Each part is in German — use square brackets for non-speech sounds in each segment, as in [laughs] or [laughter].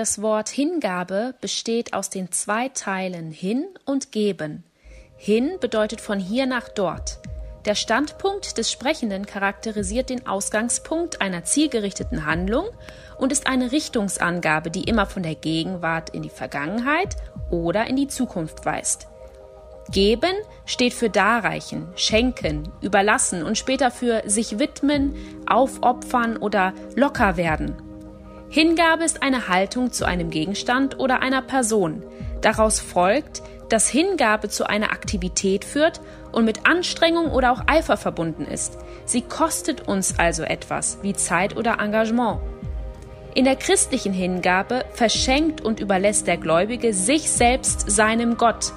Das Wort Hingabe besteht aus den zwei Teilen hin und geben. Hin bedeutet von hier nach dort. Der Standpunkt des Sprechenden charakterisiert den Ausgangspunkt einer zielgerichteten Handlung und ist eine Richtungsangabe, die immer von der Gegenwart in die Vergangenheit oder in die Zukunft weist. Geben steht für darreichen, schenken, überlassen und später für sich widmen, aufopfern oder locker werden. Hingabe ist eine Haltung zu einem Gegenstand oder einer Person. Daraus folgt, dass Hingabe zu einer Aktivität führt und mit Anstrengung oder auch Eifer verbunden ist. Sie kostet uns also etwas, wie Zeit oder Engagement. In der christlichen Hingabe verschenkt und überlässt der Gläubige sich selbst seinem Gott.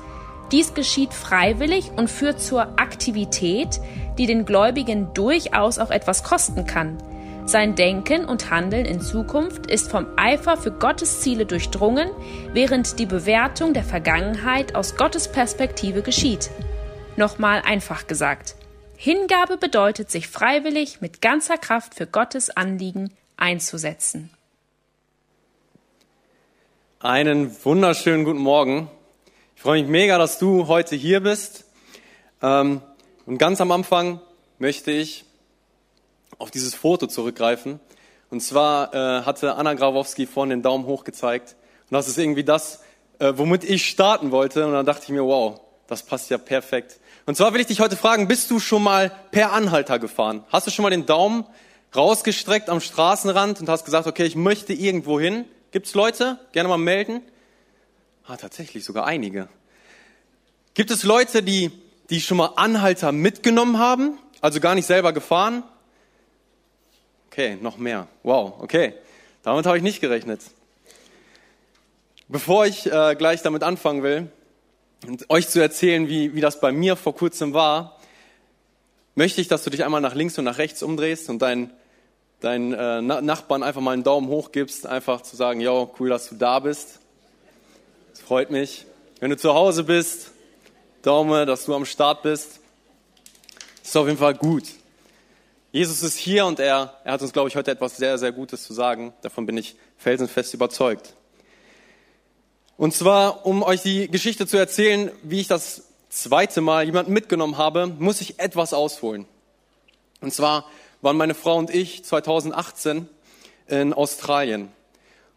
Dies geschieht freiwillig und führt zur Aktivität, die den Gläubigen durchaus auch etwas kosten kann. Sein Denken und Handeln in Zukunft ist vom Eifer für Gottes Ziele durchdrungen, während die Bewertung der Vergangenheit aus Gottes Perspektive geschieht. Nochmal einfach gesagt. Hingabe bedeutet, sich freiwillig mit ganzer Kraft für Gottes Anliegen einzusetzen. Einen wunderschönen guten Morgen. Ich freue mich mega, dass du heute hier bist. Ähm, und ganz am Anfang möchte ich auf dieses Foto zurückgreifen. Und zwar äh, hatte Anna Grabowski vorhin den Daumen hoch gezeigt. Und das ist irgendwie das, äh, womit ich starten wollte. Und dann dachte ich mir, wow, das passt ja perfekt. Und zwar will ich dich heute fragen, bist du schon mal per Anhalter gefahren? Hast du schon mal den Daumen rausgestreckt am Straßenrand und hast gesagt, okay, ich möchte irgendwo hin? Gibt's Leute? Gerne mal melden. Ah, tatsächlich, sogar einige. Gibt es Leute, die, die schon mal Anhalter mitgenommen haben? Also gar nicht selber gefahren? Okay, noch mehr. Wow, okay. Damit habe ich nicht gerechnet. Bevor ich äh, gleich damit anfangen will, euch zu erzählen, wie, wie das bei mir vor kurzem war, möchte ich, dass du dich einmal nach links und nach rechts umdrehst und deinen dein, äh, Nachbarn einfach mal einen Daumen hoch gibst, einfach zu sagen, ja, cool, dass du da bist. Das freut mich. Wenn du zu Hause bist, Daumen, dass du am Start bist. Das ist auf jeden Fall gut. Jesus ist hier und er, er hat uns, glaube ich, heute etwas sehr, sehr Gutes zu sagen. Davon bin ich felsenfest überzeugt. Und zwar, um euch die Geschichte zu erzählen, wie ich das zweite Mal jemanden mitgenommen habe, muss ich etwas ausholen. Und zwar waren meine Frau und ich 2018 in Australien.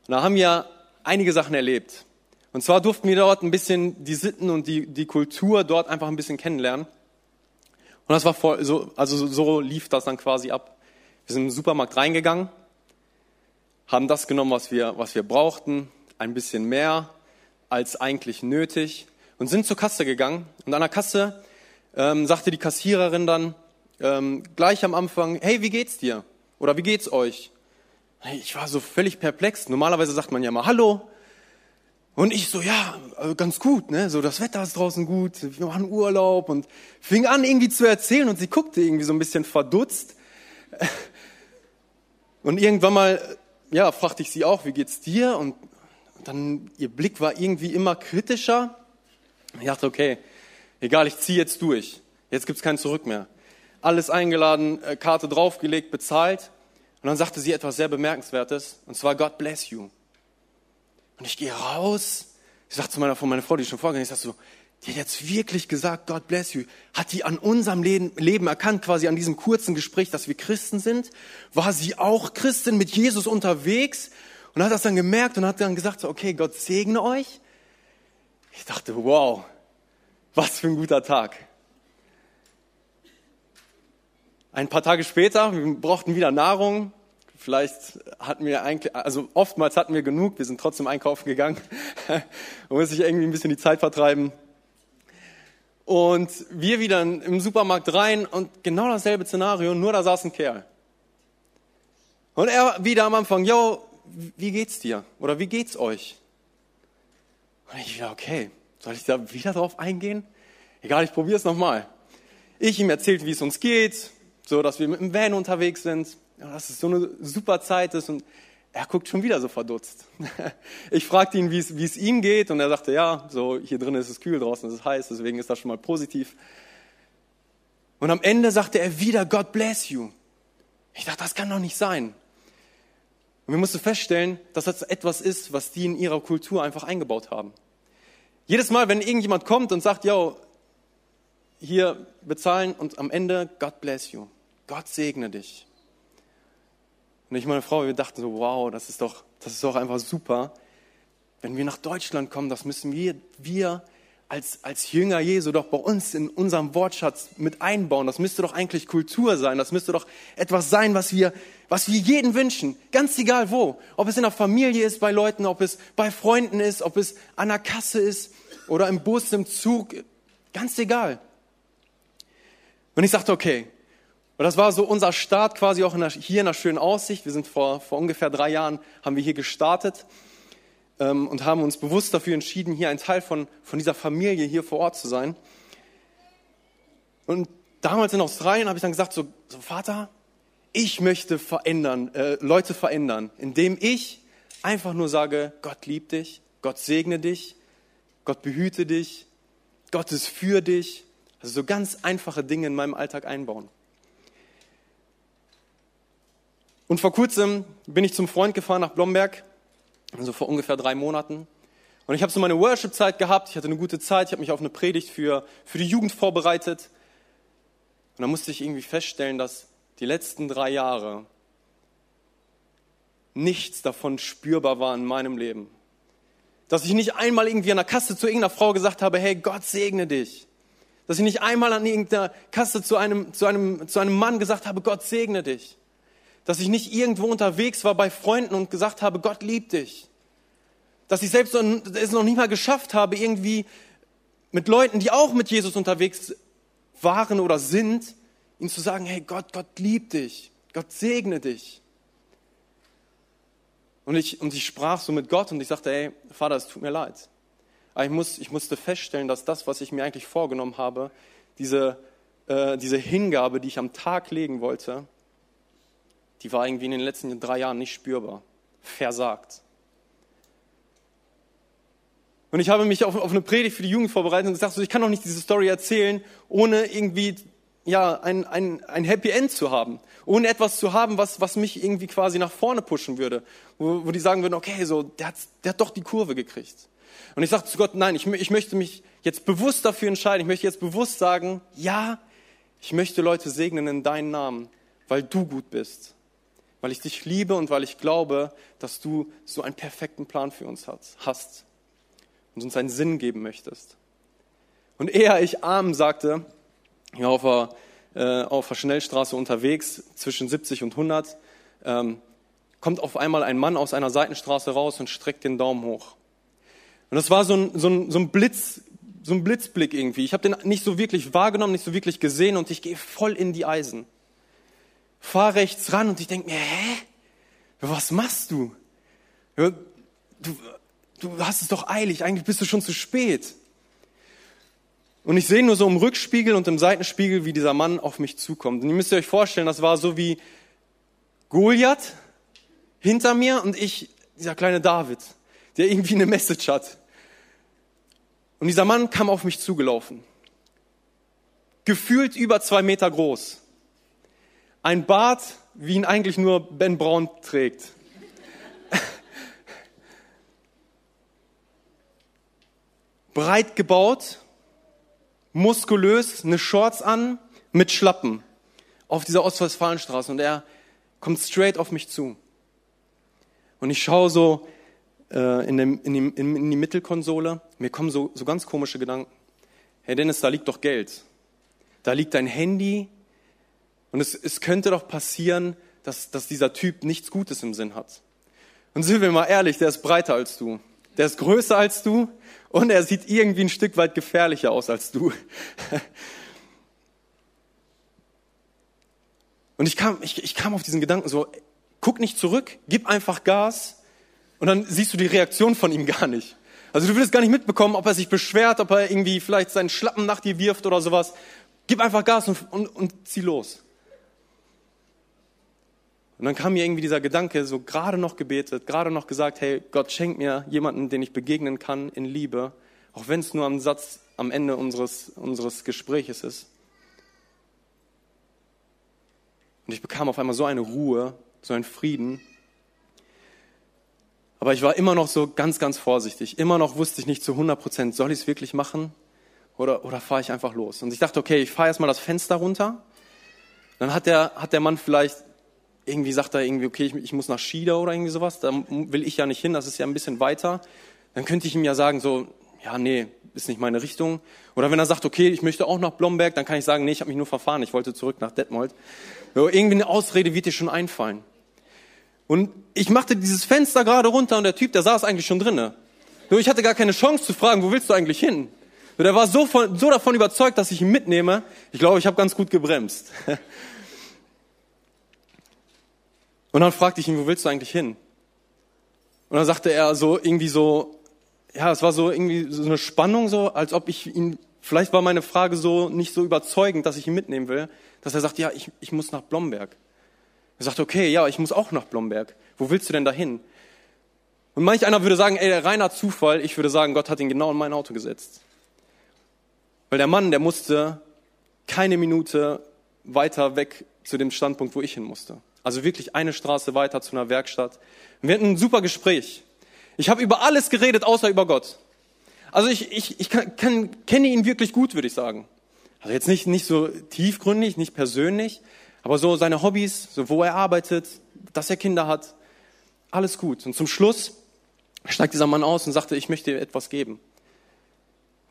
Und da haben wir einige Sachen erlebt. Und zwar durften wir dort ein bisschen die Sitten und die, die Kultur dort einfach ein bisschen kennenlernen. Und das war voll, so, also so lief das dann quasi ab. Wir sind im Supermarkt reingegangen, haben das genommen, was wir, was wir brauchten, ein bisschen mehr als eigentlich nötig und sind zur Kasse gegangen. Und an der Kasse ähm, sagte die Kassiererin dann ähm, gleich am Anfang, hey, wie geht's dir? Oder wie geht's euch? Ich war so völlig perplex. Normalerweise sagt man ja mal Hallo, und ich so, ja, äh, ganz gut, ne? So, das Wetter ist draußen gut, wir machen Urlaub und fing an irgendwie zu erzählen und sie guckte irgendwie so ein bisschen verdutzt. [laughs] Und irgendwann mal, ja, fragte ich sie auch, wie geht's dir? Und dann, ihr Blick war irgendwie immer kritischer. Ich dachte, okay, egal, ich ziehe jetzt durch. Jetzt gibt's kein Zurück mehr. Alles eingeladen, äh, Karte draufgelegt, bezahlt. Und dann sagte sie etwas sehr Bemerkenswertes, und zwar God bless you. Und ich gehe raus. Ich sage zu meiner Frau, meine Frau, die schon vorgegangen ist, ich sag so, die hat jetzt wirklich gesagt, God bless you. Hat die an unserem Leben erkannt, quasi an diesem kurzen Gespräch, dass wir Christen sind? War sie auch Christin mit Jesus unterwegs? Und hat das dann gemerkt und hat dann gesagt, so, okay, Gott segne euch. Ich dachte, wow, was für ein guter Tag. Ein paar Tage später, wir brauchten wieder Nahrung, Vielleicht hatten wir eigentlich, also oftmals hatten wir genug, wir sind trotzdem einkaufen gegangen. [laughs] Man muss sich irgendwie ein bisschen die Zeit vertreiben. Und wir wieder im Supermarkt rein und genau dasselbe Szenario, nur da saß ein Kerl. Und er wieder am Anfang, yo, wie geht's dir? Oder wie geht's euch? Und ich wieder, okay, soll ich da wieder drauf eingehen? Egal, ich probiere es nochmal. Ich ihm erzählt, wie es uns geht, so dass wir mit dem Van unterwegs sind ja, dass es so eine super Zeit ist und er guckt schon wieder so verdutzt. [laughs] Ich fragte ihn, wie es, wie es ihm geht und er sagte, ja, so hier drin ist es kühl, draußen ist es heiß, deswegen ist das schon mal positiv. Und am Ende sagte er wieder, God bless you. Ich dachte, das kann doch nicht sein. Und wir mussten feststellen, dass das etwas ist, was die in ihrer Kultur einfach eingebaut haben. Jedes Mal, wenn irgendjemand kommt und sagt, yo, hier bezahlen und am Ende, God bless you. Gott segne dich. Und ich meine Frau, wir dachten so, wow, das ist doch, das ist doch einfach super. Wenn wir nach Deutschland kommen, das müssen wir, wir als, als Jünger Jesu doch bei uns in unserem Wortschatz mit einbauen. Das müsste doch eigentlich Kultur sein. Das müsste doch etwas sein, was wir, was wir jeden wünschen. Ganz egal wo. Ob es in der Familie ist, bei Leuten, ob es bei Freunden ist, ob es an der Kasse ist oder im Bus, im Zug. Ganz egal. Und ich sagte, okay. Und das war so unser Start quasi auch in der, hier in der schönen Aussicht. Wir sind vor, vor ungefähr drei Jahren, haben wir hier gestartet ähm, und haben uns bewusst dafür entschieden, hier ein Teil von, von dieser Familie hier vor Ort zu sein. Und damals in Australien habe ich dann gesagt, so, so Vater, ich möchte verändern, äh, Leute verändern, indem ich einfach nur sage, Gott liebt dich, Gott segne dich, Gott behüte dich, Gott ist für dich. Also so ganz einfache Dinge in meinem Alltag einbauen. Und vor kurzem bin ich zum Freund gefahren nach Blomberg also vor ungefähr drei Monaten. Und ich habe so meine Worship-Zeit gehabt, ich hatte eine gute Zeit, ich habe mich auf eine Predigt für, für die Jugend vorbereitet. Und dann musste ich irgendwie feststellen, dass die letzten drei Jahre nichts davon spürbar war in meinem Leben. Dass ich nicht einmal irgendwie an der Kasse zu irgendeiner Frau gesagt habe, hey, Gott segne dich. Dass ich nicht einmal an irgendeiner Kasse zu einem, zu einem, zu einem Mann gesagt habe, Gott segne dich dass ich nicht irgendwo unterwegs war bei Freunden und gesagt habe, Gott liebt dich. Dass ich selbst es noch nicht mal geschafft habe, irgendwie mit Leuten, die auch mit Jesus unterwegs waren oder sind, ihnen zu sagen, hey Gott, Gott liebt dich. Gott segne dich. Und ich, und ich sprach so mit Gott und ich sagte, hey, Vater, es tut mir leid. Aber ich, muss, ich musste feststellen, dass das, was ich mir eigentlich vorgenommen habe, diese, äh, diese Hingabe, die ich am Tag legen wollte, die war irgendwie in den letzten drei Jahren nicht spürbar. Versagt. Und ich habe mich auf, auf eine Predigt für die Jugend vorbereitet und gesagt, so, ich kann doch nicht diese Story erzählen, ohne irgendwie ja, ein, ein, ein Happy End zu haben. Ohne etwas zu haben, was, was mich irgendwie quasi nach vorne pushen würde. Wo, wo die sagen würden, okay, so, der hat, der hat doch die Kurve gekriegt. Und ich sagte zu Gott, nein, ich, ich möchte mich jetzt bewusst dafür entscheiden. Ich möchte jetzt bewusst sagen, ja, ich möchte Leute segnen in deinen Namen, weil du gut bist weil ich dich liebe und weil ich glaube, dass du so einen perfekten Plan für uns hast und uns einen Sinn geben möchtest. Und eher ich arm sagte, ja, auf der, äh, auf der Schnellstraße unterwegs zwischen 70 und 100, ähm, kommt auf einmal ein Mann aus einer Seitenstraße raus und streckt den Daumen hoch. Und das war so ein, so ein, so ein Blitz, so ein Blitzblick irgendwie. Ich habe den nicht so wirklich wahrgenommen, nicht so wirklich gesehen und ich gehe voll in die Eisen fahr rechts ran und ich denke mir, hä? Was machst du? du? Du hast es doch eilig, eigentlich bist du schon zu spät. Und ich sehe nur so im Rückspiegel und im Seitenspiegel, wie dieser Mann auf mich zukommt. Und ihr müsst euch vorstellen, das war so wie Goliath hinter mir und ich, dieser kleine David, der irgendwie eine Message hat. Und dieser Mann kam auf mich zugelaufen. Gefühlt über zwei Meter groß. Ein Bart, wie ihn eigentlich nur Ben Braun trägt. Breit gebaut, muskulös, eine Shorts an, mit Schlappen auf dieser Ostwestfalenstraße und er kommt straight auf mich zu. Und ich schaue so äh, in, dem, in, die, in, die, Mittelkonsole, mir kommen so, so ganz komische Gedanken. Herr Dennis, da liegt doch Geld. Da liegt dein Handy, und es, es könnte doch passieren, dass, dass dieser Typ nichts Gutes im Sinn hat. Und sind wir mal ehrlich, der ist breiter als du. Der ist größer als du und er sieht irgendwie ein Stück weit gefährlicher aus als du. [laughs] Und ich kam, ich, ich kam auf diesen Gedanken so, guck nicht zurück, gib einfach Gas und dann siehst du die Reaktion von ihm [laughs] gar nicht. Also du willst gar nicht mitbekommen, ob er sich beschwert, ob er irgendwie vielleicht seinen Schlappen nach dir wirft oder sowas. Gib einfach Gas und, und, und zieh los. Und dann kam mir irgendwie dieser Gedanke, so gerade noch gebetet, gerade noch gesagt, hey, Gott schenkt mir jemanden, den ich begegnen kann in Liebe, auch wenn es nur am Satz am Ende unseres, unseres Gespräches ist. Und ich bekam auf einmal so eine Ruhe, so einen Frieden. Aber ich war immer noch so ganz, ganz vorsichtig. Immer noch wusste ich nicht zu 100 Prozent, soll ich es wirklich machen oder, oder fahre ich einfach los? Und ich dachte, okay, ich fahre erstmal das Fenster runter. Dann hat der, hat der Mann vielleicht irgendwie sagt er irgendwie, okay, ich, ich muss nach Schieda oder irgendwie sowas. Da will ich ja nicht hin, das ist ja ein bisschen weiter. Dann könnte ich ihm ja sagen, so, ja, nee, ist nicht meine Richtung. Oder wenn er sagt, okay, ich möchte auch nach Blomberg, dann kann ich sagen, nee, ich habe mich nur verfahren, ich wollte zurück nach Detmold. So, irgendwie eine Ausrede wird dir schon einfallen. Und ich machte dieses Fenster gerade runter und der Typ, der saß eigentlich schon drinnen. So, ich hatte gar keine Chance zu fragen, wo willst du eigentlich hin? So, der war so, von, so davon überzeugt, dass ich ihn mitnehme. Ich glaube, ich habe ganz gut gebremst. [laughs] Und dann fragte ich ihn, wo willst du eigentlich hin? Und dann sagte er so irgendwie so, ja, es war so irgendwie so eine Spannung so, als ob ich ihn, vielleicht war meine Frage so nicht so überzeugend, dass ich ihn mitnehmen will, dass er sagt, ja, ich, ich muss nach Blomberg. Er sagt, okay, ja, ich muss auch nach Blomberg. Wo willst du denn dahin? Und manch einer würde sagen, ey, reiner Zufall. Ich würde sagen, Gott hat ihn genau in mein Auto gesetzt. Weil der Mann, der musste keine Minute weiter weg zu dem Standpunkt, wo ich hin musste. Also wirklich eine Straße weiter zu einer Werkstatt. Und wir hatten ein super Gespräch. Ich habe über alles geredet, außer über Gott. Also ich, ich, ich kann, kann, kenne ihn wirklich gut, würde ich sagen. Also jetzt nicht, nicht so tiefgründig, nicht persönlich, aber so seine Hobbys, so wo er arbeitet, dass er Kinder hat, alles gut. Und zum Schluss steigt dieser Mann aus und sagte, ich möchte dir etwas geben.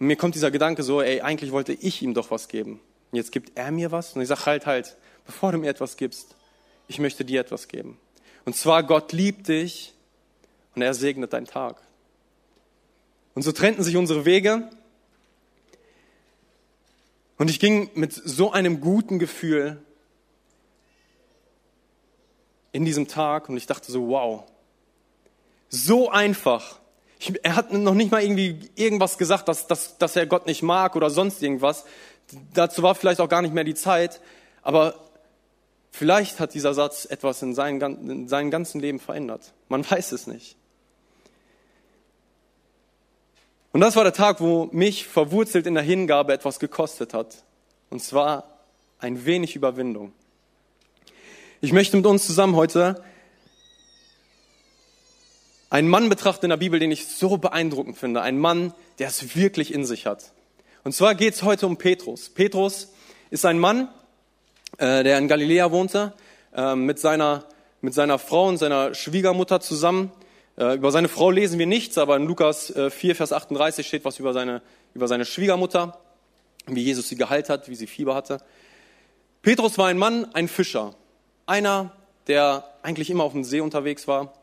Und mir kommt dieser Gedanke so, ey, eigentlich wollte ich ihm doch was geben. Und jetzt gibt er mir was. Und ich sage halt, halt, bevor du mir etwas gibst, ich möchte dir etwas geben. Und zwar, Gott liebt dich und er segnet deinen Tag. Und so trennten sich unsere Wege. Und ich ging mit so einem guten Gefühl in diesem Tag und ich dachte so, wow, so einfach. Ich, er hat noch nicht mal irgendwie irgendwas gesagt, dass, dass, dass er Gott nicht mag oder sonst irgendwas. Dazu war vielleicht auch gar nicht mehr die Zeit. Aber Vielleicht hat dieser Satz etwas in seinem, in seinem ganzen Leben verändert. Man [laughs] weiß es nicht. Und das war der Tag, wo mich verwurzelt in der Hingabe etwas gekostet hat. Und zwar ein wenig Überwindung. Ich möchte mit uns zusammen heute einen Mann betrachten in der Bibel, den ich so beeindruckend finde. Ein Mann, der es wirklich in sich hat. Und zwar geht es heute um Petrus. Petrus ist ein Mann, äh, der in Galiläa wohnte, äh, mit, seiner, mit seiner Frau und seiner Schwiegermutter zusammen. Äh, über seine Frau lesen wir nichts, aber in Lukas 4, Vers 38 steht was über seine, über seine Schwiegermutter, wie Jesus sie geheilt hat, wie sie Fieber hatte. Petrus war ein Mann, ein Fischer. Einer, der eigentlich immer auf dem See unterwegs war,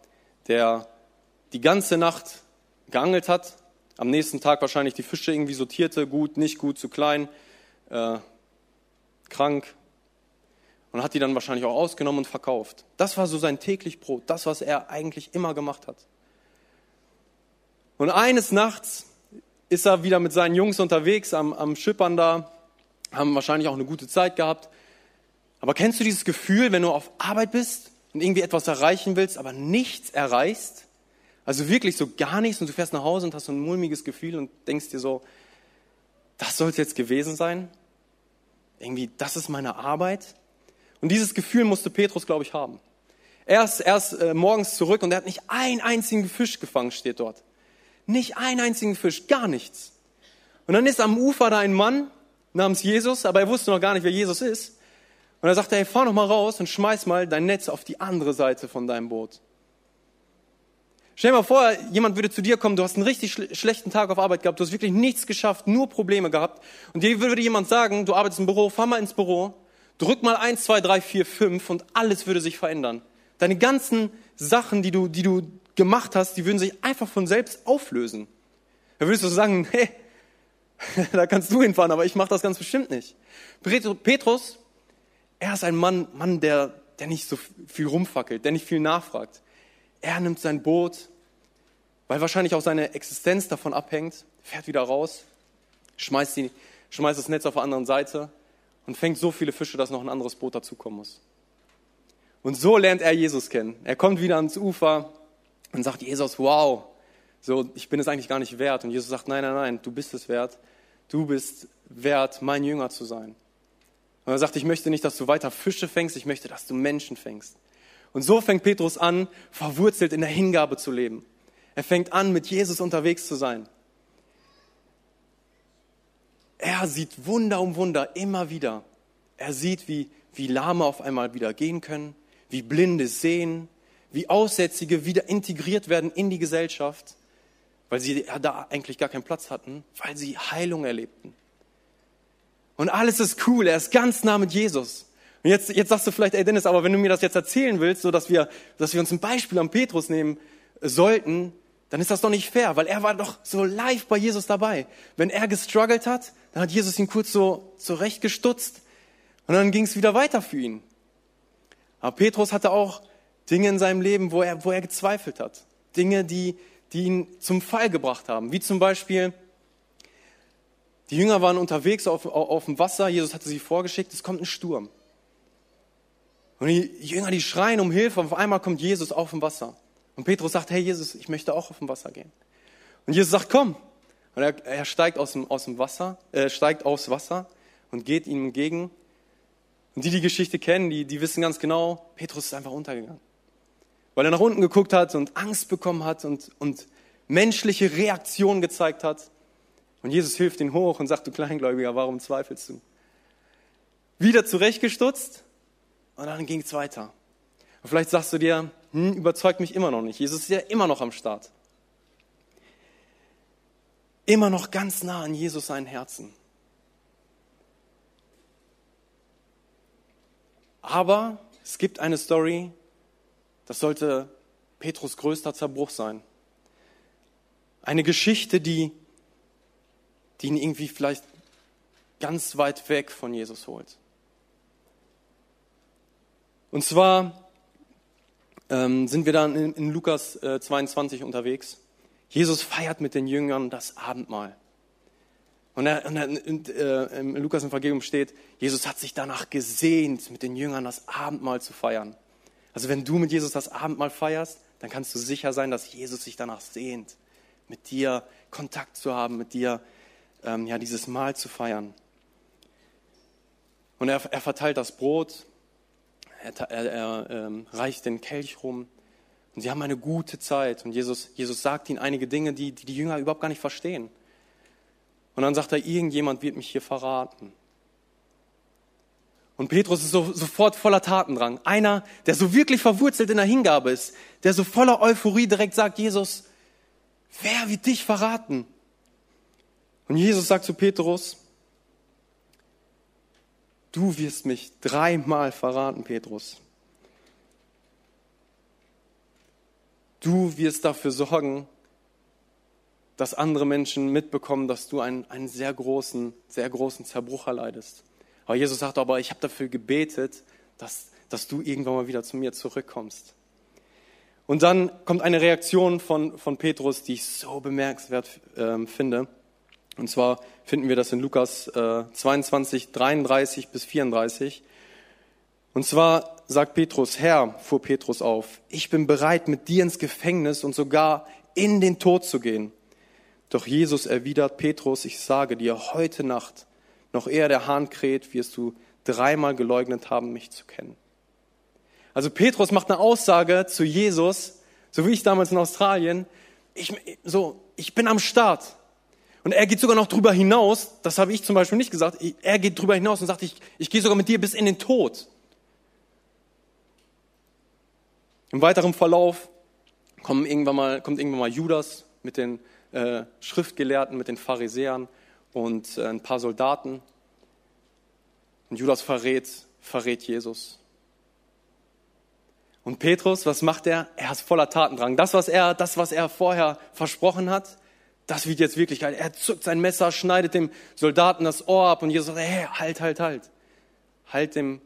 der die ganze Nacht geangelt hat, am nächsten Tag wahrscheinlich die Fische irgendwie sortierte, gut, nicht gut, zu klein, äh, krank, und hat die dann wahrscheinlich auch ausgenommen und verkauft. Das war so sein täglich Brot, das, was er eigentlich immer gemacht hat. Und eines Nachts ist er wieder mit seinen Jungs unterwegs am, am Schippern da, haben wahrscheinlich auch eine gute Zeit gehabt. Aber kennst du dieses Gefühl, wenn du auf Arbeit bist und irgendwie etwas erreichen willst, aber nichts erreichst? Also wirklich so gar nichts und du fährst nach Hause und hast so ein mulmiges Gefühl und denkst dir so, das soll es jetzt gewesen sein? Irgendwie, das ist meine Arbeit? Und dieses Gefühl musste Petrus, glaube ich, haben. Er ist erst äh, morgens zurück und er hat nicht einen einzigen Fisch gefangen, steht dort. Nicht einen einzigen Fisch, gar nichts. Und dann ist am Ufer da ein Mann namens Jesus, aber er wusste noch gar nicht, wer Jesus ist. Und er sagte, hey, fahr noch mal raus und schmeiß mal dein Netz auf die andere Seite von deinem Boot. Stell dir mal vor, jemand würde zu dir kommen, du hast einen richtig schl schlechten Tag auf Arbeit gehabt, du hast wirklich nichts geschafft, nur Probleme gehabt. Und dir würde jemand sagen, du arbeitest im Büro, fahr mal ins Büro Drück mal eins, zwei, drei, vier, fünf und alles würde sich verändern. Deine ganzen Sachen, die du, die du gemacht hast, die würden sich einfach von selbst auflösen. Da würdest du sagen, hey, [laughs] da kannst du hinfahren, aber ich mache das ganz bestimmt nicht. Petrus, er ist ein Mann, Mann, der, der nicht so viel rumfackelt, der nicht viel nachfragt. Er nimmt sein Boot, weil wahrscheinlich auch seine Existenz davon abhängt, fährt wieder raus, schmeißt, die, schmeißt das Netz auf der anderen Seite und fängt so viele Fische, dass noch ein anderes Boot dazukommen muss. Und so lernt er Jesus kennen. Er kommt wieder ans Ufer und sagt, Jesus, wow, so, ich bin es eigentlich gar nicht wert. Und Jesus sagt, nein, nein, nein, du bist es wert. Du bist wert, mein Jünger zu sein. Und er sagt, ich möchte nicht, dass du weiter Fische fängst, ich möchte, dass du Menschen fängst. Und so fängt Petrus an, verwurzelt in der Hingabe zu leben. Er fängt an, mit Jesus unterwegs zu sein. Er sieht Wunder um Wunder immer wieder. Er sieht, wie, wie Lahme auf einmal wieder gehen können, wie Blinde sehen, wie Aussätzige wieder integriert werden in die Gesellschaft, weil sie da eigentlich gar keinen Platz hatten, weil sie Heilung erlebten. Und alles ist cool, er ist ganz nah mit Jesus. Und jetzt, jetzt sagst du vielleicht, ey Dennis, aber wenn du mir das jetzt erzählen willst, so dass wir, dass wir uns ein Beispiel am Petrus nehmen sollten, dann ist das doch nicht fair, weil er war doch so live bei Jesus dabei. Wenn er gestruggelt hat, dann hat Jesus ihn kurz so zurechtgestutzt und dann ging es wieder weiter für ihn. Aber Petrus hatte auch Dinge in seinem Leben, wo er, wo er gezweifelt hat. Dinge, die, die ihn zum Fall gebracht haben. Wie zum Beispiel, die Jünger waren unterwegs auf, auf dem Wasser. Jesus hatte sie vorgeschickt, es kommt ein Sturm. Und die Jünger, die schreien um Hilfe, auf einmal kommt Jesus auf dem Wasser. Und Petrus sagt, hey Jesus, ich möchte auch auf dem Wasser gehen. Und Jesus sagt, komm. Und er, er steigt aus dem, aus dem Wasser, äh, steigt aufs Wasser und geht ihm entgegen. Und die, die Geschichte kennen, die, die wissen ganz genau, Petrus ist einfach untergegangen. Weil er nach unten geguckt hat und Angst bekommen hat und, und menschliche Reaktionen gezeigt hat. Und Jesus hilft ihn hoch und sagt, du Kleingläubiger, warum zweifelst du? Wieder zurechtgestutzt und dann ging es weiter. Und vielleicht sagst du dir, hm, überzeugt mich immer noch nicht. Jesus ist ja immer noch am Start. Immer noch ganz nah an Jesus sein Herzen. Aber es gibt eine Story, das sollte Petrus größter Zerbruch sein. Eine Geschichte, die, die ihn irgendwie vielleicht ganz weit weg von Jesus holt. Und zwar ähm, sind wir dann in, in Lukas äh, 22 unterwegs. Jesus feiert mit den Jüngern das Abendmahl. Und, er, und, er, und äh, im Lukas Evangelium steht, Jesus hat sich danach gesehnt, mit den Jüngern das Abendmahl zu feiern. Also wenn du mit Jesus das Abendmahl feierst, dann kannst du sicher sein, dass Jesus sich danach sehnt, mit dir Kontakt zu haben, mit dir ähm, ja, dieses Mahl zu feiern. Und er, er verteilt das Brot er, er, er ähm, reicht den Kelch rum und sie haben eine gute Zeit. Und Jesus, Jesus sagt ihnen einige Dinge, die, die die Jünger überhaupt gar nicht verstehen. Und dann sagt er, irgendjemand wird mich hier verraten. Und Petrus ist so, sofort voller Tatendrang. Einer, der so wirklich verwurzelt in der Hingabe ist, der so voller Euphorie direkt sagt, Jesus, wer wird dich verraten? Und Jesus sagt zu Petrus, Du wirst mich dreimal verraten, Petrus. Du wirst dafür sorgen, dass andere Menschen mitbekommen, dass du einen, einen sehr großen, sehr großen Zerbruch erleidest. Aber Jesus sagt aber, ich habe dafür gebetet, dass, dass du irgendwann mal wieder zu mir zurückkommst. Und dann kommt eine Reaktion von, von Petrus, die ich so bemerkenswert äh, finde. Und zwar finden wir das in Lukas äh, 22, 33 bis 34. Und zwar sagt Petrus, Herr, fuhr Petrus auf, ich bin bereit, mit dir ins Gefängnis und sogar in den Tod zu gehen. Doch Jesus erwidert, Petrus, ich sage dir, heute Nacht, noch eher der Hahn kräht, wirst du dreimal geleugnet haben, mich zu kennen. Also Petrus macht eine Aussage zu Jesus, so wie ich damals in Australien, ich, so, ich bin am Start. Und er geht sogar noch drüber hinaus, das habe ich zum Beispiel nicht gesagt, er geht drüber hinaus und sagt, ich, ich gehe sogar mit dir bis in den Tod. Im weiteren Verlauf kommen irgendwann mal, kommt irgendwann mal Judas mit den äh, Schriftgelehrten, mit den Pharisäern und äh, ein paar Soldaten. Und Judas verrät, verrät Jesus. Und Petrus, was macht er? Er ist voller Tatendrang. Das, was er, das, was er vorher versprochen hat, das wird jetzt Wirklichkeit. Er zückt sein Messer, schneidet dem Soldaten das Ohr ab und Jesus sagt, hey, halt, halt, halt. Halt dem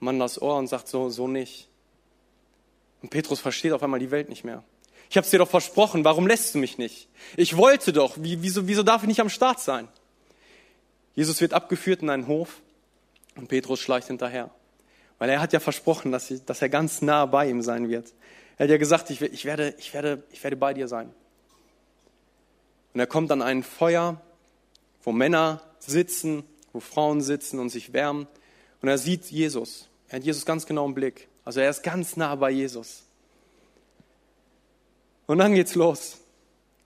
Mann das Ohr und sagt so, so nicht. Und Petrus versteht auf einmal die Welt nicht mehr. Ich habe es dir doch versprochen, warum lässt du mich nicht? Ich wollte doch, wie, wieso, wieso darf ich nicht am Start sein? Jesus wird abgeführt in einen Hof und Petrus schleicht hinterher. Weil er hat ja versprochen, dass, ich, dass er ganz nah bei ihm sein wird. Er hat ja gesagt, ich, ich, werde, ich, werde, ich werde bei dir sein. Und er kommt an ein Feuer, wo Männer sitzen, wo Frauen sitzen und sich wärmen. Und er sieht Jesus. Er hat Jesus ganz genau im Blick. Also er ist ganz nah bei Jesus. Und dann geht's los.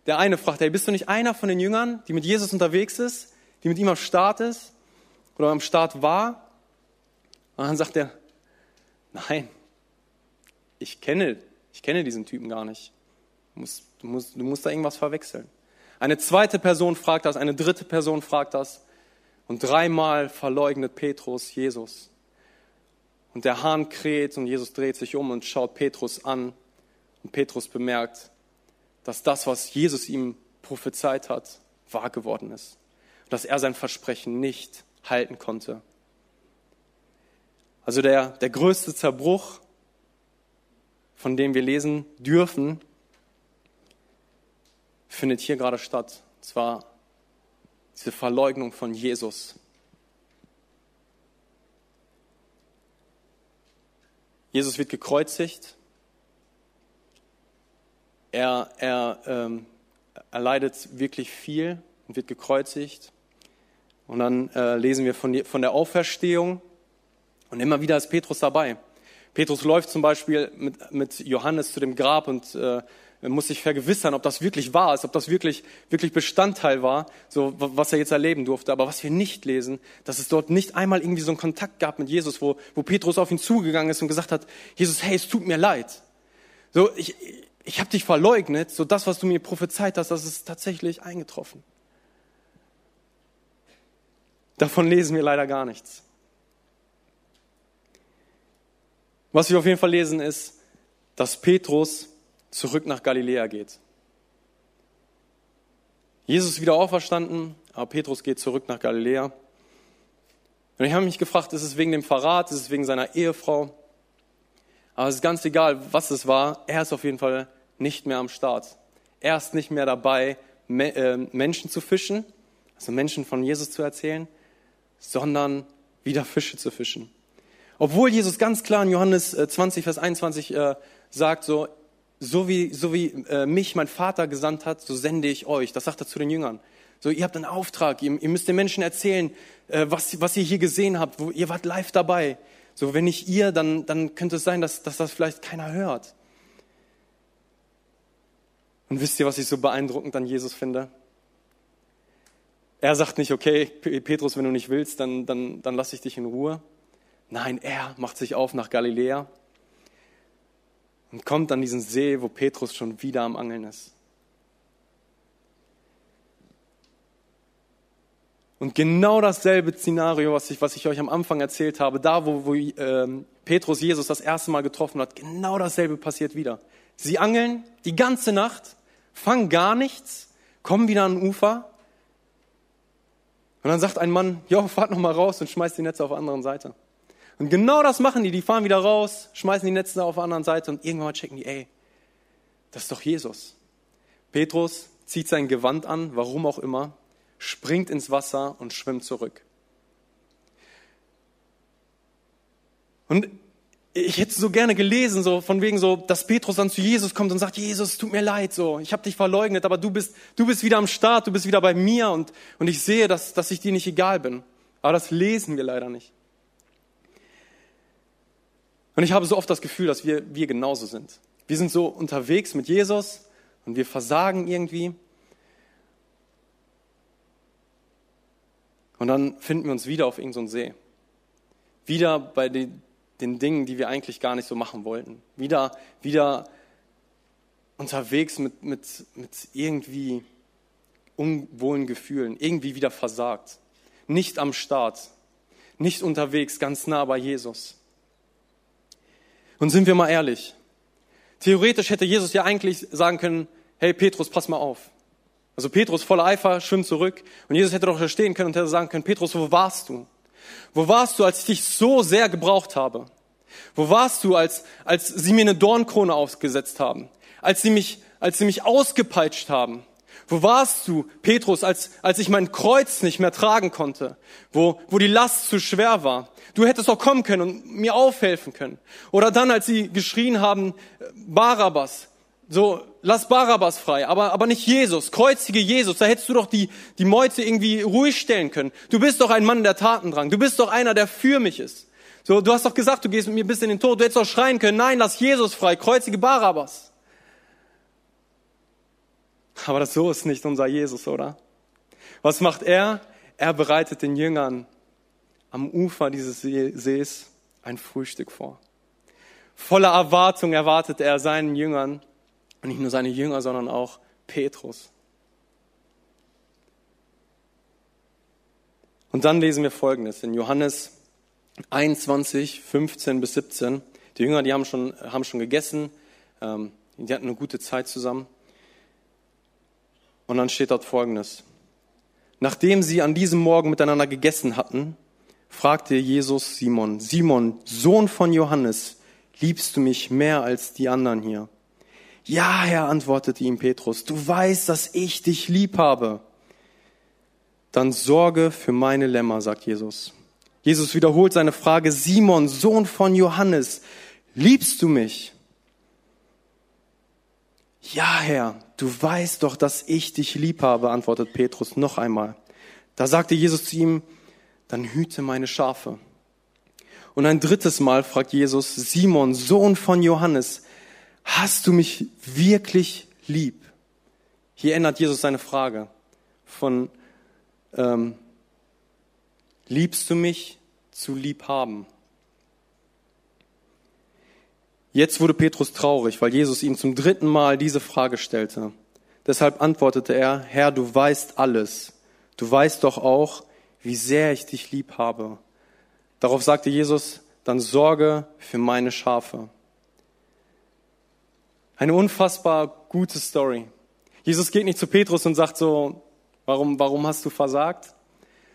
Der eine fragt, hey, bist du nicht einer von den Jüngern, die mit Jesus unterwegs ist, die mit ihm am Start ist oder am Start war? Und dann sagt er, nein, ich kenne, ich kenne diesen Typen gar nicht. Du musst, du musst, du musst da irgendwas verwechseln. Eine zweite Person fragt das, eine dritte Person fragt das. Und dreimal verleugnet Petrus Jesus. Und der Hahn kräht und Jesus dreht sich um und schaut Petrus an. Und Petrus bemerkt, dass das, was Jesus ihm prophezeit hat, wahr geworden ist. Dass er sein Versprechen nicht halten konnte. Also der, der größte Zerbruch, von dem wir lesen dürfen, findet hier gerade statt. Und zwar diese Verleugnung von Jesus. Jesus wird gekreuzigt. Er, er, ähm, er leidet wirklich viel und wird gekreuzigt. Und dann äh, lesen wir von, von der Auferstehung. Und immer wieder ist Petrus dabei. Petrus läuft zum Beispiel mit, mit Johannes zu dem Grab und äh, muss sich vergewissern, ob das wirklich wahr ist, ob das wirklich, wirklich Bestandteil war, so was er jetzt erleben durfte. Aber was wir nicht lesen, dass es dort nicht einmal irgendwie so einen Kontakt gab mit Jesus, wo, wo Petrus auf ihn zugegangen ist und gesagt hat, Jesus, hey, es tut mir leid. So, ich, ich habe dich verleugnet, so das, was du mir prophezeit hast, das ist tatsächlich eingetroffen. Davon lesen wir leider gar nichts. Was wir auf jeden Fall lesen ist, dass Petrus zurück nach Galiläa geht. Jesus ist wieder auferstanden, aber Petrus geht zurück nach Galiläa. Und ich habe mich gefragt, ist es wegen dem Verrat, ist es wegen seiner Ehefrau? Aber es ist ganz egal, was es war. Er ist auf jeden Fall nicht mehr am Start. Er ist nicht mehr dabei, äh, Menschen zu fischen, also Menschen von Jesus zu erzählen, sondern wieder Fische zu fischen. Obwohl Jesus ganz klar in Johannes 20, äh, Vers 21 äh, sagt, so, so wie, so wie äh, mich mein Vater gesandt hat, so sende ich euch. Das sagt er zu den Jüngern. So, ihr habt einen Auftrag, ihr, ihr müsst den Menschen erzählen, äh, was, was ihr hier gesehen habt, wo, ihr wart live dabei. So, wenn nicht ihr, dann, dann könnte es sein, dass, dass das vielleicht keiner hört. Und wisst ihr, was ich so beeindruckend an Jesus finde? Er sagt nicht, okay, Petrus, wenn du nicht willst, dann, dann, dann lasse ich dich in Ruhe. Nein, er macht sich auf nach Galiläa und kommt an diesen See, wo Petrus schon wieder am Angeln ist. Und genau dasselbe Szenario, was ich, was ich euch am Anfang erzählt habe, da wo, wo ähm, Petrus Jesus das erste Mal getroffen hat, genau dasselbe passiert wieder. Sie angeln die ganze Nacht, fangen gar nichts, kommen wieder an den Ufer. Und dann sagt ein Mann, jo, fahrt noch mal raus und schmeißt die Netze auf der anderen Seite. Und genau das machen die. Die fahren wieder raus, schmeißen die Netze auf der anderen Seite und irgendwann checken die, ey, das ist doch Jesus. Petrus zieht sein Gewand an, warum auch immer, springt ins Wasser und schwimmt zurück. Und ich hätte so gerne gelesen, so von wegen so, dass Petrus dann zu Jesus kommt und sagt, Jesus, tut mir leid, so, ich habe dich verleugnet, aber du bist, du bist wieder am Start, du bist wieder bei mir und, und ich sehe, dass, dass ich dir nicht egal bin. Aber das lesen wir leider nicht. Und ich habe so oft das Gefühl, dass wir, wir genauso sind. Wir sind so unterwegs mit Jesus und wir versagen irgendwie. Und dann finden wir uns wieder auf irgendeinem so See. Wieder bei den, den Dingen, die wir eigentlich gar nicht so machen wollten. Wieder, wieder unterwegs mit, mit, mit irgendwie unwohlen Gefühlen. Irgendwie wieder versagt. Nicht am Start. Nicht unterwegs, ganz nah bei Jesus. Und sind wir mal ehrlich, theoretisch hätte Jesus ja eigentlich sagen können, hey Petrus, pass mal auf. Also Petrus voller Eifer schwimmt zurück und Jesus hätte doch da stehen können und hätte sagen können, Petrus, wo warst du? Wo warst du, als ich dich so sehr gebraucht habe? Wo warst du, als, als sie mir eine Dornkrone aufgesetzt haben? Als sie mich, als sie mich ausgepeitscht haben? Wo warst du, Petrus, als, als ich mein Kreuz nicht mehr tragen konnte? Wo, wo die Last zu schwer war? Du hättest auch kommen können und mir aufhelfen können. Oder dann, als sie geschrien haben, Barabbas, so, lass Barabbas frei, aber, aber nicht Jesus, kreuzige Jesus, da hättest du doch die, die Meute irgendwie ruhig stellen können. Du bist doch ein Mann der Tatendrang, du bist doch einer, der für mich ist. So, du hast doch gesagt, du gehst mit mir bis in den Tod, du hättest doch schreien können, nein, lass Jesus frei, kreuzige Barabbas. Aber das so ist nicht unser Jesus, oder? Was macht er? Er bereitet den Jüngern am Ufer dieses Sees ein Frühstück vor. Voller Erwartung erwartet er seinen Jüngern, und nicht nur seine Jünger, sondern auch Petrus. Und dann lesen wir Folgendes in Johannes 21, 15 bis 17. Die Jünger, die haben schon, haben schon gegessen, ähm, die hatten eine gute Zeit zusammen. Und dann steht dort Folgendes. Nachdem sie an diesem Morgen miteinander gegessen hatten, fragte Jesus Simon, Simon, Sohn von Johannes, liebst du mich mehr als die anderen hier? Ja, Herr, antwortete ihm Petrus, du weißt, dass ich dich lieb habe. Dann sorge für meine Lämmer, sagt Jesus. Jesus wiederholt seine Frage, Simon, Sohn von Johannes, liebst du mich? Ja, Herr, du weißt doch, dass ich dich lieb habe, antwortet Petrus noch einmal. Da sagte Jesus zu ihm, dann hüte meine Schafe. Und ein drittes Mal fragt Jesus, Simon, Sohn von Johannes, hast du mich wirklich lieb? Hier ändert Jesus seine Frage von ähm, liebst du mich zu lieb haben. Jetzt wurde Petrus traurig, weil Jesus ihm zum dritten Mal diese Frage stellte. Deshalb antwortete er, Herr, du weißt alles. Du weißt doch auch, wie sehr ich dich lieb habe. Darauf sagte Jesus, dann sorge für meine Schafe. Eine unfassbar gute Story. Jesus geht nicht zu Petrus und sagt so, warum, warum hast du versagt?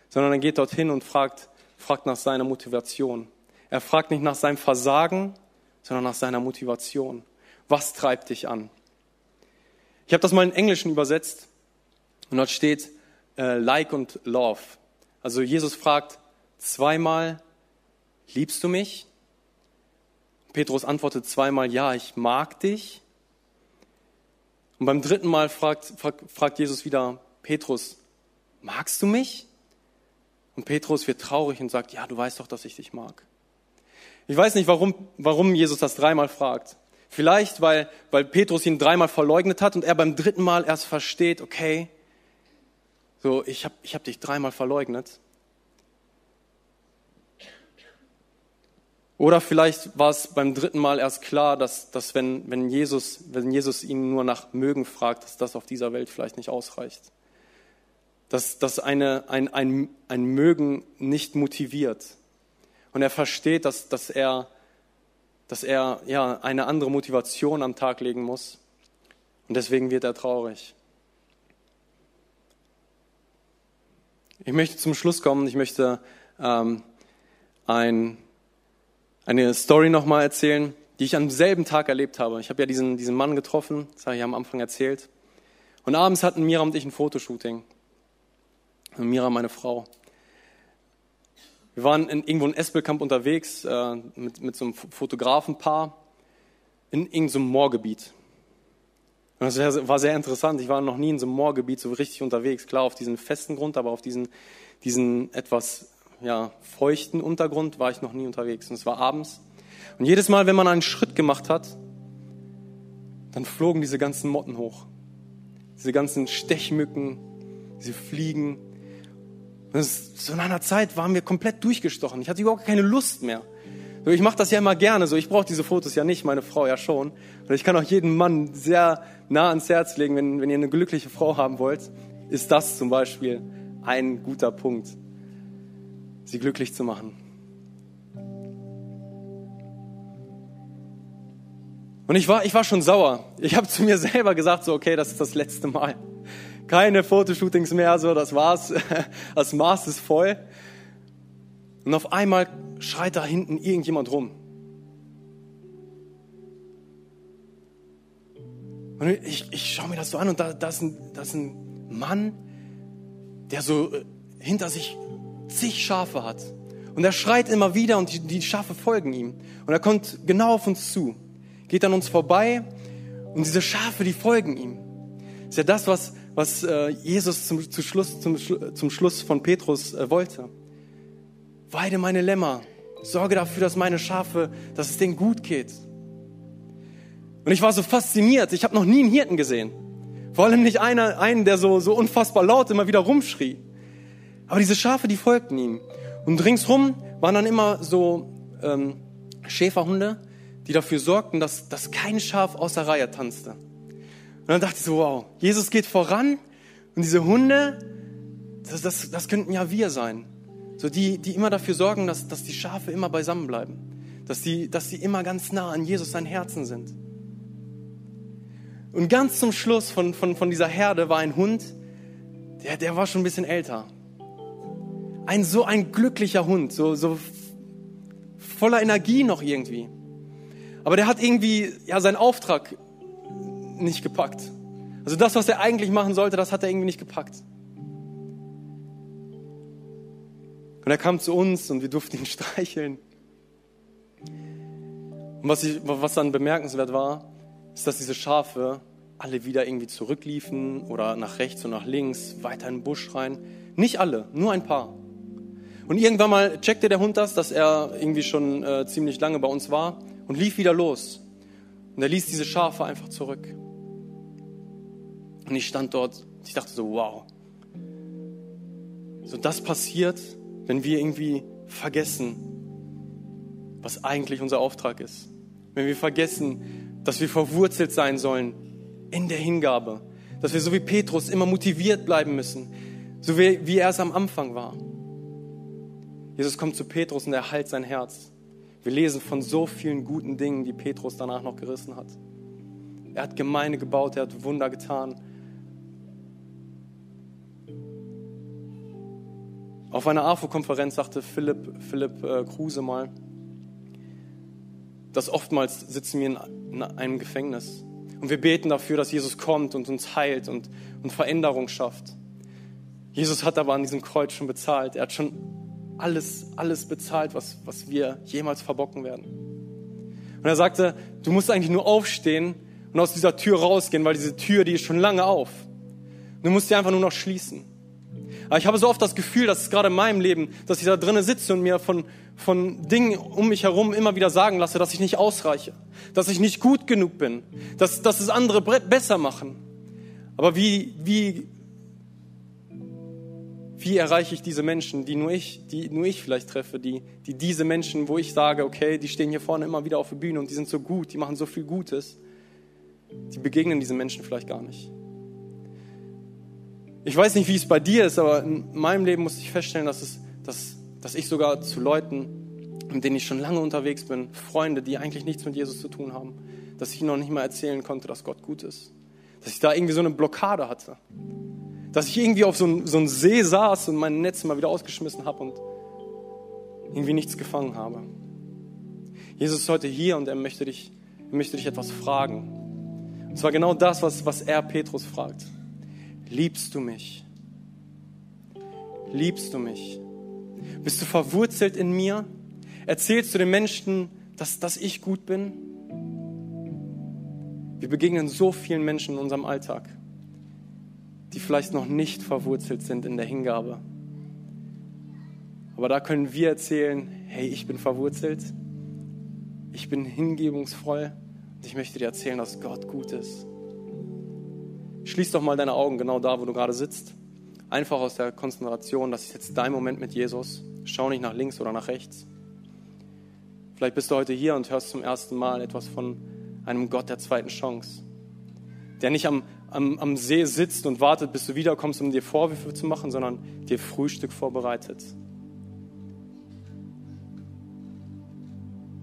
Sondern er geht dorthin und fragt, fragt nach seiner Motivation. Er fragt nicht nach seinem Versagen, sondern nach seiner Motivation. Was treibt dich an? Ich habe das mal in Englischen übersetzt und dort steht äh, Like und Love. Also Jesus fragt zweimal, liebst du mich? Petrus antwortet zweimal, ja, ich mag dich. Und beim dritten Mal fragt, fragt, fragt Jesus wieder, Petrus, magst du mich? Und Petrus wird traurig und sagt, ja, du weißt doch, dass ich dich mag. Ich weiß nicht, warum, warum Jesus das dreimal fragt. Vielleicht, weil, weil Petrus ihn dreimal verleugnet hat und er beim dritten Mal erst versteht, okay, so, ich habe ich hab dich dreimal verleugnet. Oder vielleicht war es beim dritten Mal erst klar, dass, dass wenn, wenn, Jesus, wenn Jesus ihn nur nach Mögen fragt, dass das auf dieser Welt vielleicht nicht ausreicht. Dass, dass eine, ein, ein, ein Mögen nicht motiviert. Und er versteht, dass, dass er, dass er ja, eine andere Motivation am Tag legen muss. Und deswegen wird er traurig. Ich möchte zum Schluss kommen. Ich möchte ähm, ein, eine Story nochmal erzählen, die ich am selben Tag erlebt habe. Ich habe ja diesen, diesen Mann getroffen, das habe ich am Anfang erzählt. Und abends hatten Mira und ich ein Fotoshooting. Und Mira, meine Frau. Wir waren in, irgendwo in Espelkamp unterwegs äh, mit, mit so einem Fotografenpaar in irgendeinem Moorgebiet. Und das war sehr interessant. Ich war noch nie in so einem Moorgebiet so richtig unterwegs. Klar, auf diesem festen Grund, aber auf diesen, diesen etwas ja, feuchten Untergrund war ich noch nie unterwegs. Und es war abends. Und jedes Mal, wenn man einen Schritt gemacht hat, dann flogen diese ganzen Motten hoch. Diese ganzen Stechmücken, diese Fliegen. In einer Zeit waren wir komplett durchgestochen. Ich hatte überhaupt keine Lust mehr. Ich mache das ja immer gerne so. Ich brauche diese Fotos ja nicht, meine Frau ja schon. Und ich kann auch jedem Mann sehr nah ans Herz legen, wenn, wenn ihr eine glückliche Frau haben wollt, ist das zum Beispiel ein guter Punkt, sie glücklich zu machen. Und ich war, ich war schon sauer. Ich habe zu mir selber gesagt, so, okay, das ist das letzte Mal. Keine Fotoshootings mehr, so, das war's. [laughs] Das Maß ist voll. Und auf einmal schreit da hinten irgendjemand rum. Und ich, ich schaue mir das so an und da, da, ist ein, da ist ein Mann, der so äh, hinter sich zig Schafe hat. Und er schreit immer wieder und die, Schafe folgen ihm. Und er kommt genau auf uns zu, geht an uns vorbei und diese Schafe, die folgen ihm. Das ist ja das, was, was äh, Jesus zum, zum, Schluss, zum, zum Schluss von Petrus äh, wollte. Weide meine Lämmer, sorge dafür, dass meine Schafe, dass es denen gut geht. Und ich war so fasziniert. Ich habe noch nie einen Hirten gesehen. Vor allem nicht einer, einen, der so, so unfassbar laut immer wieder rumschrie. Aber diese Schafe, die folgten ihm. Und ringsrum waren dann immer so ähm, Schäferhunde, die dafür sorgten, dass, dass kein Schaf aus der Reihe tanzte. Und dann dachte ich so, wow, Jesus geht voran und diese Hunde, das, das, das könnten ja wir sein. So die, die immer dafür sorgen, dass, dass die Schafe immer beisammen bleiben. Dass die, dass die immer ganz nah an Jesus sein Herzen sind. Und ganz zum Schluss von, von, von dieser Herde war ein Hund, der, der war schon ein bisschen älter. Ein so ein glücklicher Hund, so, so voller Energie noch irgendwie. Aber der hat irgendwie ja seinen Auftrag nicht gepackt. Also das, was er eigentlich machen sollte, das hat er irgendwie nicht gepackt. Und er kam zu uns und wir durften ihn [laughs] streicheln. Und was, ich, was dann bemerkenswert war, ist, dass diese Schafe alle wieder irgendwie zurückliefen oder nach rechts und nach links, weiter in den Busch rein. Nicht alle, nur ein paar. Und irgendwann mal checkte der Hund das, dass er irgendwie schon äh, ziemlich lange bei uns war und lief wieder los. Und er ließ diese Schafe einfach zurück. Und ich stand dort, ich dachte so, wow. So das passiert, wenn wir irgendwie vergessen, was eigentlich unser Auftrag ist. Wenn wir vergessen, dass wir verwurzelt sein sollen in der Hingabe. Dass wir so wie Petrus immer motiviert bleiben müssen. So wie, wie er es am Anfang war. Jesus kommt zu Petrus und er heilt sein Herz. Wir lesen von so vielen guten Dingen, die Petrus danach noch gerissen hat. Er hat Gemeinde gebaut, er hat Wunder getan. Auf einer AFO-Konferenz sagte Philipp, Philipp äh, Kruse mal, dass oftmals sitzen wir in, in einem Gefängnis und wir beten dafür, dass Jesus kommt und uns heilt und, und Veränderung schafft. Jesus hat aber an diesem Kreuz schon bezahlt. Er hat schon alles, alles bezahlt, was, was wir jemals verbocken werden. Und er sagte, du musst eigentlich nur aufstehen und aus dieser Tür rausgehen, weil diese Tür, die ist schon lange auf. Du musst sie einfach nur noch schließen. Aber ich habe so oft das Gefühl, dass es gerade in meinem Leben, dass ich da drinnen sitze und mir von, von Dingen um mich herum immer wieder sagen lasse, dass ich nicht ausreiche, dass ich nicht gut genug bin, dass, dass es andere besser machen. Aber wie, wie wie erreiche ich diese Menschen, die nur ich, die nur ich vielleicht treffe, die, die diese Menschen, wo ich sage, okay, die stehen hier vorne immer wieder auf der Bühne und die sind so gut, die machen so viel Gutes, die begegnen diesen Menschen vielleicht gar nicht. Ich weiß nicht, wie es bei dir ist, aber in meinem Leben musste ich feststellen, dass, es, dass, dass ich sogar zu Leuten, mit denen ich schon lange unterwegs bin, Freunde, die eigentlich nichts mit Jesus zu tun haben, dass ich ihnen noch nicht mal erzählen konnte, dass Gott gut ist. Dass ich da irgendwie so eine Blockade hatte dass ich irgendwie auf so einem so See saß und mein Netz mal wieder ausgeschmissen habe und irgendwie nichts gefangen habe. Jesus ist heute hier und er möchte dich, er möchte dich etwas fragen. Und zwar genau das, was, was er Petrus fragt. Liebst du mich? Liebst du mich? Bist du verwurzelt in mir? Erzählst du den Menschen, dass, dass ich gut bin? Wir begegnen so vielen Menschen in unserem Alltag die vielleicht noch nicht verwurzelt sind in der Hingabe. Aber da können wir erzählen, hey, ich bin verwurzelt, ich bin hingebungsvoll und ich möchte dir erzählen, dass Gott gut ist. Schließ doch mal deine Augen genau da, wo du gerade sitzt. Einfach aus der Konzentration, das ist jetzt dein Moment mit Jesus. Schau nicht nach links oder nach rechts. Vielleicht bist du heute hier und hörst zum ersten Mal etwas von einem Gott der zweiten Chance, der nicht am, am, am See sitzt und wartet, bis du wiederkommst, um dir Vorwürfe zu machen, sondern dir Frühstück vorbereitet.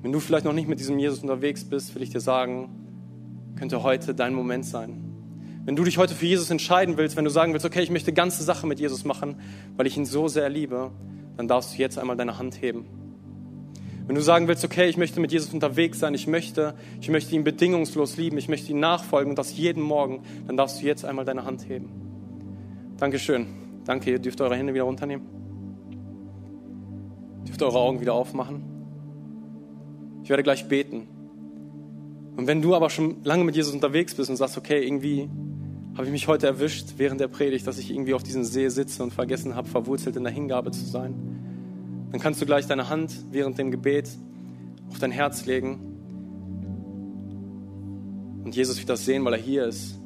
Wenn du vielleicht noch nicht mit diesem Jesus unterwegs bist, will ich dir sagen, könnte heute dein Moment sein. Wenn du dich heute für Jesus entscheiden willst, wenn du sagen willst, okay, ich möchte ganze Sache mit Jesus machen, weil ich ihn so sehr liebe, dann darfst du jetzt einmal deine Hand heben. Wenn du sagen willst, okay, ich möchte mit Jesus unterwegs sein, ich möchte, ich möchte ihn bedingungslos lieben, ich möchte ihm nachfolgen und das jeden Morgen, dann darfst du jetzt einmal deine Hand heben. Dankeschön. Danke, ihr dürft eure Hände wieder runternehmen. Ihr dürft eure Augen wieder aufmachen. Ich werde gleich beten. Und wenn du aber schon lange mit Jesus unterwegs bist und sagst, okay, irgendwie habe ich mich heute erwischt während der Predigt, dass ich irgendwie auf diesem See sitze und vergessen habe, verwurzelt in der Hingabe zu sein dann kannst du gleich deine Hand während dem Gebet auf dein Herz legen und Jesus wird das sehen, weil er hier ist.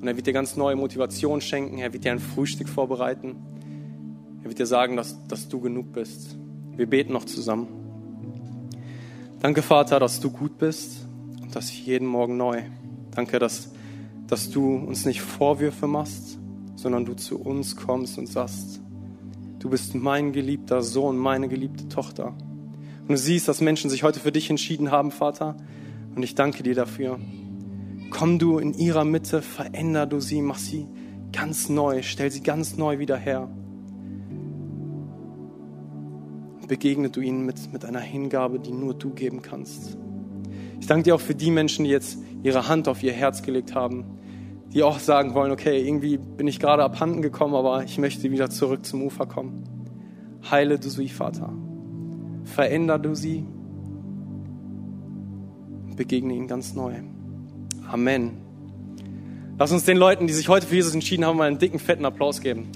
Und er wird dir ganz neue Motivation schenken. Er wird dir ein Frühstück vorbereiten. Er wird dir sagen, dass, dass du genug bist. Wir beten noch zusammen. Danke, Vater, dass du gut bist und das jeden Morgen neu. Danke, dass, dass du uns nicht Vorwürfe machst, sondern du zu uns kommst und sagst, du bist mein geliebter Sohn, meine geliebte Tochter. Und du siehst, dass Menschen sich heute für dich entschieden haben, Vater. Und ich danke dir dafür. Komm du in ihrer Mitte, veränder du sie, mach sie ganz neu, stell sie ganz neu wieder her. Begegne du ihnen mit, mit einer Hingabe, die nur du geben kannst. Ich danke dir auch für die Menschen, die jetzt ihre Hand auf ihr Herz gelegt haben, die auch sagen wollen, okay, irgendwie bin ich gerade abhanden gekommen, aber ich möchte wieder zurück zum Ufer kommen. Heile du sie, Vater. Veränder du sie. Begegne ihnen ganz neu. Amen. Lass uns den Leuten, die sich heute für Jesus entschieden haben, mal einen dicken, fetten Applaus geben.